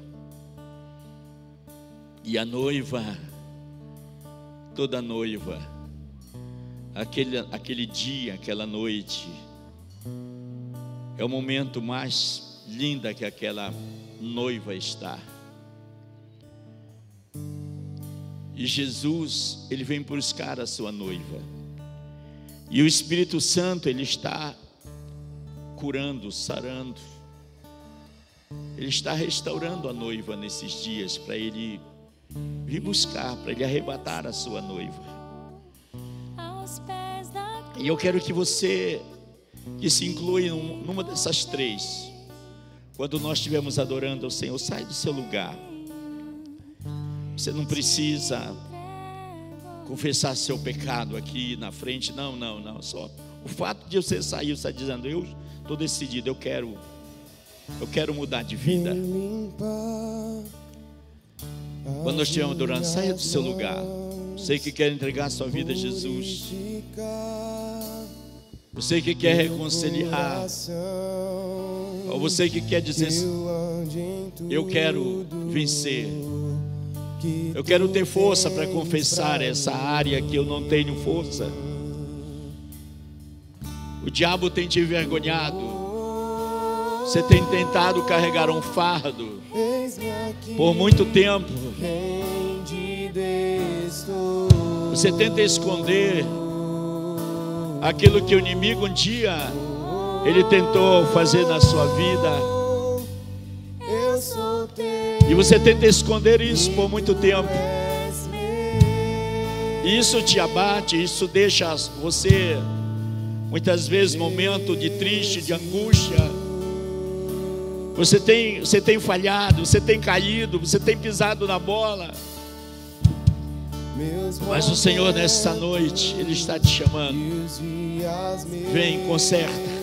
E a noiva, toda noiva, aquele, aquele dia, aquela noite, é o momento mais linda que aquela noiva está. E Jesus, ele vem buscar a sua noiva. E o Espírito Santo, ele está curando, sarando. Ele está restaurando a noiva nesses dias para ele vir buscar, para ele arrebatar a sua noiva. E eu quero que você que se inclui numa dessas três. Quando nós estivermos adorando ao Senhor, sai do seu lugar. Você não precisa confessar seu pecado aqui na frente, não, não, não. Só o fato de você sair, você está dizendo, eu estou decidido, eu quero, eu quero mudar de vida. Quando nós estivermos adorando, saia do seu lugar. Você que quer entregar a sua vida a Jesus. Você que quer reconciliar. Ou você que quer dizer, eu quero vencer. Eu quero ter força para confessar essa área que eu não tenho força. O diabo tem te envergonhado. Você tem tentado carregar um fardo por muito tempo. Você tenta esconder aquilo que o inimigo um dia ele tentou fazer na sua vida. E você tenta esconder isso por muito tempo. Isso te abate, isso deixa você muitas vezes momento de triste, de angústia. Você tem, você tem falhado, você tem caído, você tem pisado na bola. Mas o Senhor nessa noite, Ele está te chamando. Vem, conserta.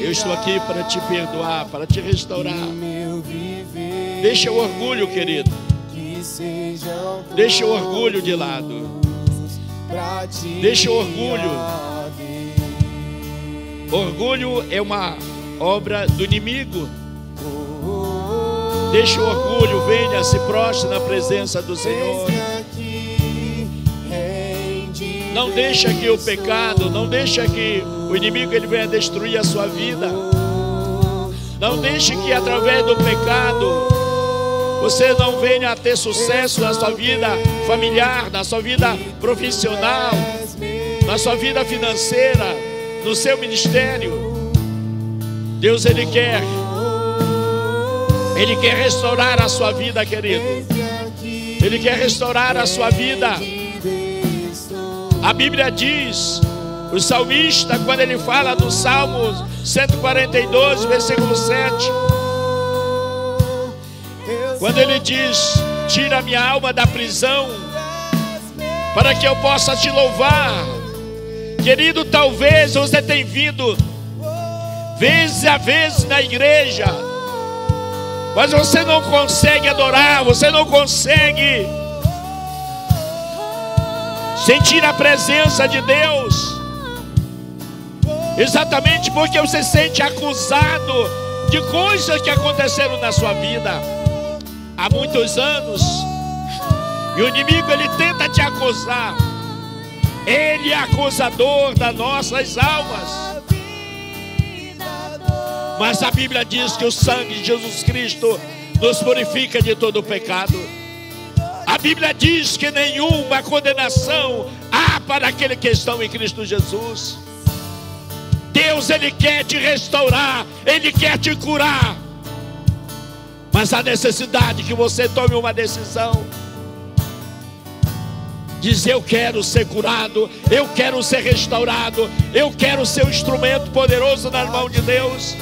Eu estou aqui para te perdoar, para te restaurar. Deixa o orgulho, querido. Deixa o orgulho de lado. Deixa o orgulho. Orgulho é uma obra do inimigo. Deixa o orgulho, venha, se prostre na presença do Senhor. Não deixa que o pecado, não deixa que o inimigo ele venha destruir a sua vida. Não deixe que através do pecado você não venha a ter sucesso na sua vida familiar, na sua vida profissional, na sua vida financeira, no seu ministério. Deus ele quer Ele quer restaurar a sua vida, querido. Ele quer restaurar a sua vida. A Bíblia diz, o salmista, quando ele fala do Salmo 142, versículo 7, quando ele diz: Tira minha alma da prisão, para que eu possa te louvar. Querido, talvez você tenha vindo vezes a vezes na igreja, mas você não consegue adorar, você não consegue sentir a presença de Deus, exatamente porque você se sente acusado de coisas que aconteceram na sua vida há muitos anos. E o inimigo ele tenta te acusar. Ele é acusador das nossas almas. Mas a Bíblia diz que o sangue de Jesus Cristo nos purifica de todo pecado. A Bíblia diz que nenhuma condenação há para aquele que estão em Cristo Jesus. Deus ele quer te restaurar, ele quer te curar. Mas a necessidade que você tome uma decisão. Diz: Eu quero ser curado, eu quero ser restaurado, eu quero ser um instrumento poderoso nas mãos de Deus.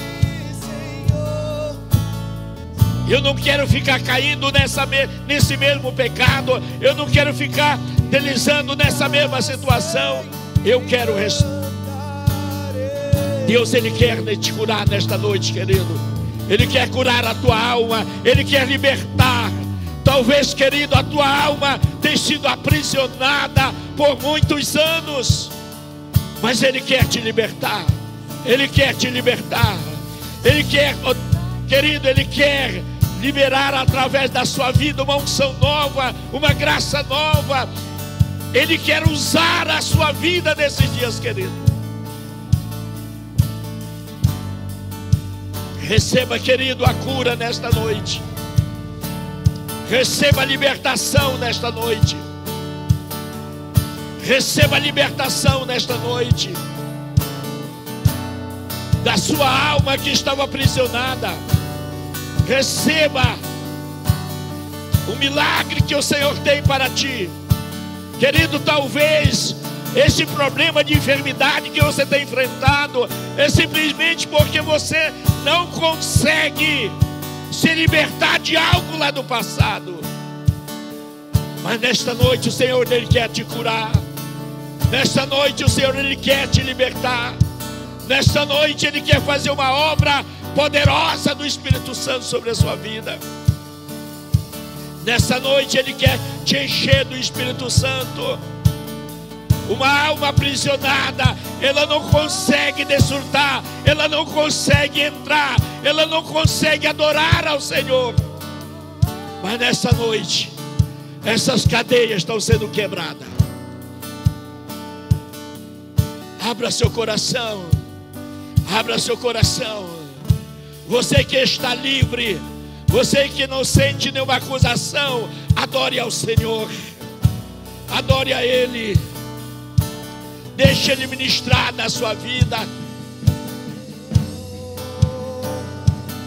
Eu não quero ficar caindo nessa, nesse mesmo pecado, eu não quero ficar deslizando nessa mesma situação. Eu quero. Deus, Ele quer te curar nesta noite, querido. Ele quer curar a tua alma, Ele quer libertar. Talvez, querido, a tua alma tenha sido aprisionada por muitos anos, mas Ele quer te libertar. Ele quer te libertar. Ele quer, querido, Ele quer liberar através da sua vida uma unção nova, uma graça nova. Ele quer usar a sua vida nesses dias, querido. Receba, querido, a cura nesta noite. Receba a libertação nesta noite. Receba a libertação nesta noite. Da sua alma que estava aprisionada. Receba o milagre que o Senhor tem para ti. Querido, talvez esse problema de enfermidade que você tem enfrentado é simplesmente porque você não consegue se libertar de algo lá do passado. Mas nesta noite o Senhor ele quer te curar. Nesta noite o Senhor ele quer te libertar. Nesta noite ele quer fazer uma obra poderosa do Espírito Santo sobre a sua vida. Nessa noite ele quer te encher do Espírito Santo. Uma alma aprisionada, ela não consegue desfrutar, ela não consegue entrar, ela não consegue adorar ao Senhor. Mas nessa noite, essas cadeias estão sendo quebradas. Abra seu coração, abra seu coração. Você que está livre, você que não sente nenhuma acusação, adore ao Senhor, adore a Ele, deixe Ele ministrar na sua vida.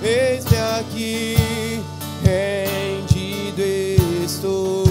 Eis-me aqui, rendido estou.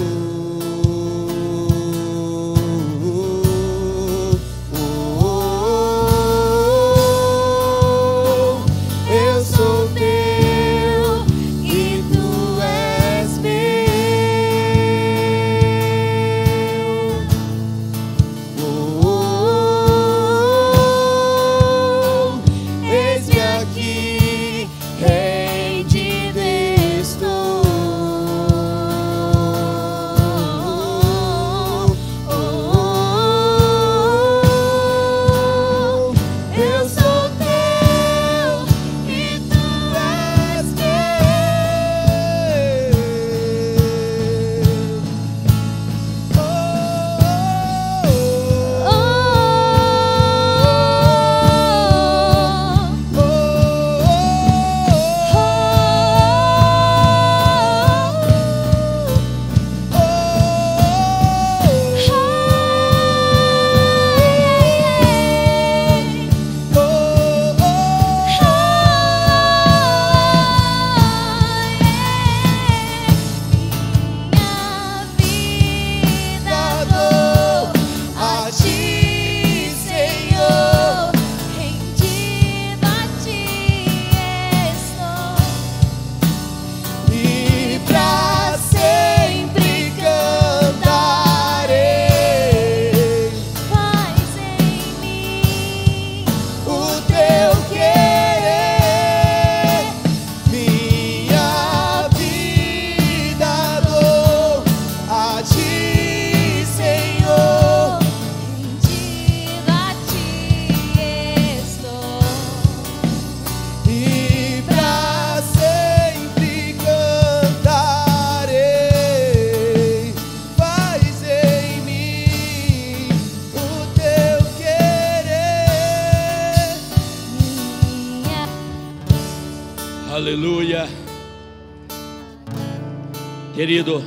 Querido,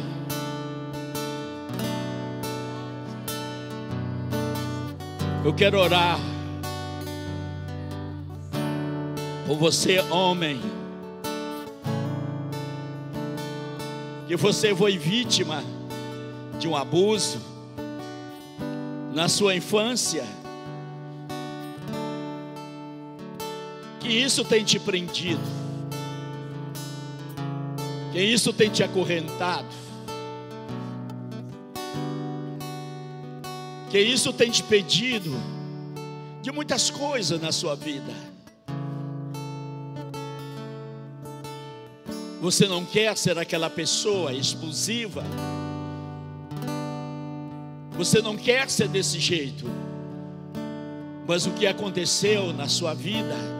eu quero orar por você, homem, que você foi vítima de um abuso na sua infância, que isso tem te prendido que isso tem te acorrentado, que isso tem te pedido de muitas coisas na sua vida. Você não quer ser aquela pessoa explosiva, você não quer ser desse jeito, mas o que aconteceu na sua vida,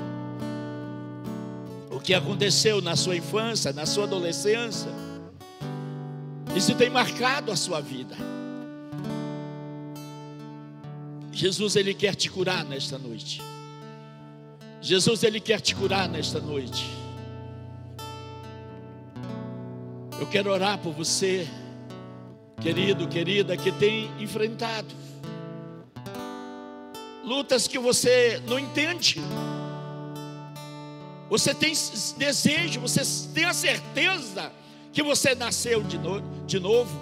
que aconteceu na sua infância, na sua adolescência, isso tem marcado a sua vida. Jesus, Ele quer te curar nesta noite. Jesus, Ele quer te curar nesta noite. Eu quero orar por você, querido, querida, que tem enfrentado lutas que você não entende. Você tem desejo, você tem a certeza que você nasceu de, no, de novo,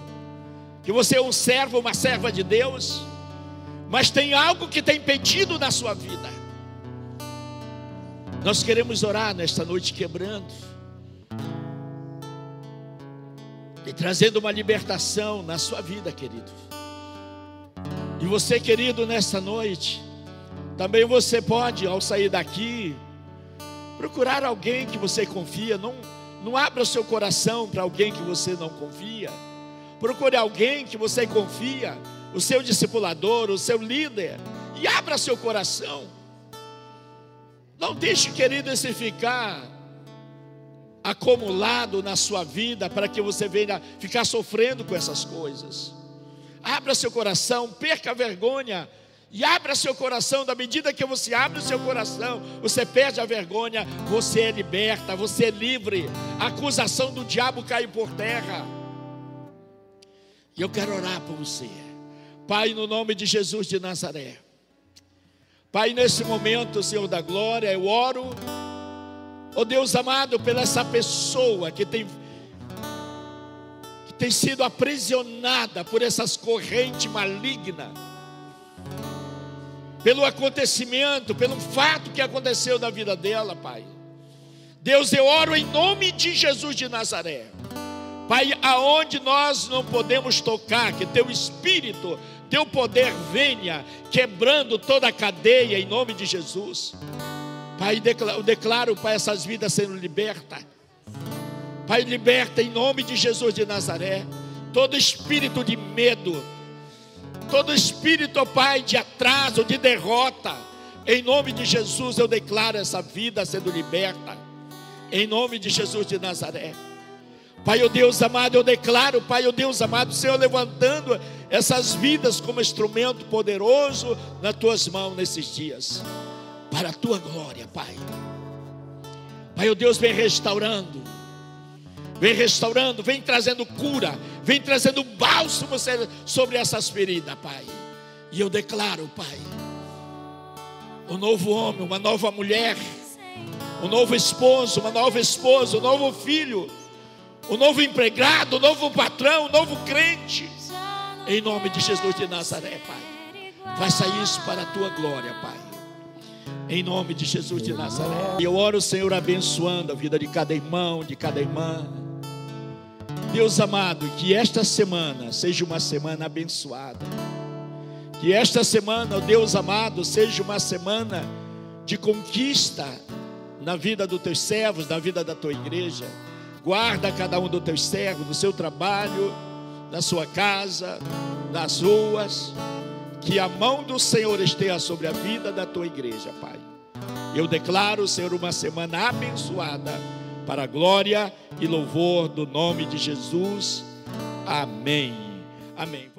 que você é um servo, uma serva de Deus, mas tem algo que tem impedido na sua vida. Nós queremos orar nesta noite quebrando e trazendo uma libertação na sua vida, querido. E você, querido, nesta noite, também você pode, ao sair daqui, procurar alguém que você confia. Não, não abra seu coração para alguém que você não confia. Procure alguém que você confia, o seu discipulador, o seu líder, e abra seu coração. Não deixe, querido, esse ficar acumulado na sua vida para que você venha ficar sofrendo com essas coisas. Abra seu coração, perca a vergonha e abra seu coração. Da medida que você abre o seu coração, você perde a vergonha, você é liberta, você é livre. A acusação do diabo cai por terra. E eu quero orar por você. Pai, no nome de Jesus de Nazaré. Pai, nesse momento, Senhor da glória, eu oro, oh Deus amado, pela essa pessoa que tem, que tem sido aprisionada por essas correntes malignas, pelo acontecimento, pelo fato que aconteceu na vida dela, Pai. Deus, eu oro em nome de Jesus de Nazaré. Pai, aonde nós não podemos tocar, que teu espírito, teu poder venha quebrando toda a cadeia em nome de Jesus. Pai, eu declaro, Pai, essas vidas sendo libertas. Pai, liberta em nome de Jesus de Nazaré todo espírito de medo, todo espírito, Pai, de atraso, de derrota. Em nome de Jesus eu declaro essa vida sendo liberta. Em nome de Jesus de Nazaré. Pai, o Deus amado, eu declaro, Pai, o Deus amado, Senhor, levantando essas vidas como instrumento poderoso nas tuas mãos nesses dias, para a tua glória, Pai. Pai, o Deus, vem restaurando, vem restaurando, vem trazendo cura, vem trazendo bálsamo sobre essas feridas, Pai. E eu declaro, Pai, um novo homem, uma nova mulher, um novo esposo, uma nova esposa, um novo filho o novo empregado, o novo patrão, o novo crente. Em nome de Jesus de Nazaré, Pai. Faça isso para a tua glória, Pai. Em nome de Jesus de Nazaré. Eu oro, Senhor, abençoando a vida de cada irmão, de cada irmã. Deus amado, que esta semana seja uma semana abençoada. Que esta semana, Deus amado, seja uma semana de conquista na vida dos teus servos, na vida da tua igreja. Guarda cada um dos teus servos, no seu trabalho, na sua casa, nas ruas. Que a mão do Senhor esteja sobre a vida da tua igreja, Pai. Eu declaro, Senhor, uma semana abençoada para a glória e louvor do nome de Jesus. Amém. Amém.